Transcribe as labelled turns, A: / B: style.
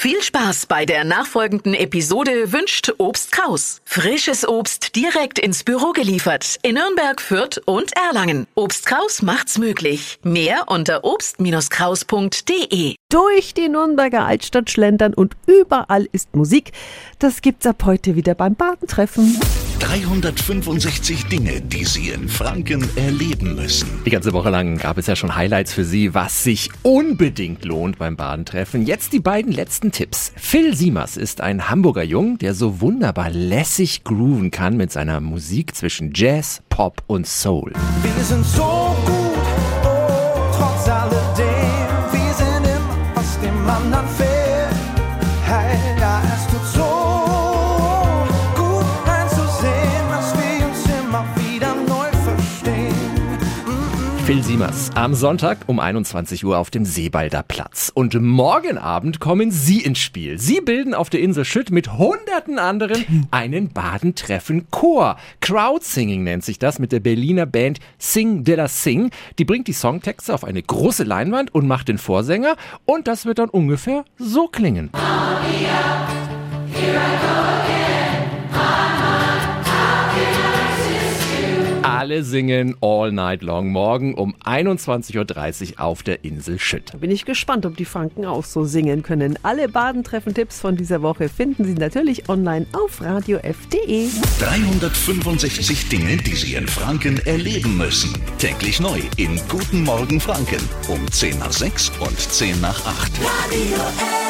A: Viel Spaß bei der nachfolgenden Episode wünscht Obst Kraus. Frisches Obst direkt ins Büro geliefert in Nürnberg, Fürth und Erlangen. Obst Kraus macht's möglich. Mehr unter obst-kraus.de.
B: Durch die Nürnberger Altstadt schlendern und überall ist Musik. Das gibt's ab heute wieder beim Badentreffen.
C: 365 Dinge, die Sie in Franken erleben müssen.
D: Die ganze Woche lang gab es ja schon Highlights für Sie, was sich unbedingt lohnt beim Badentreffen. Jetzt die beiden letzten Tipps. Phil Siemers ist ein Hamburger Jung, der so wunderbar lässig grooven kann mit seiner Musik zwischen Jazz, Pop und Soul.
E: Wir sind so gut,
D: Phil Siemers am Sonntag um 21 Uhr auf dem Seebalder Platz. Und morgen Abend kommen Sie ins Spiel. Sie bilden auf der Insel Schütt mit hunderten anderen einen Badentreffen-Chor. Crowdsinging nennt sich das mit der Berliner Band Sing de la Sing. Die bringt die Songtexte auf eine große Leinwand und macht den Vorsänger. Und das wird dann ungefähr so klingen. Alle singen all night long morgen um 21.30 Uhr auf der Insel Schütt.
B: Bin ich gespannt, ob die Franken auch so singen können. Alle Badentreffen-Tipps von dieser Woche finden Sie natürlich online auf radiof.de.
C: 365 Dinge, die Sie in Franken erleben müssen. Täglich neu in Guten Morgen Franken um 10 nach 6 und 10 nach 8.
E: Radio F.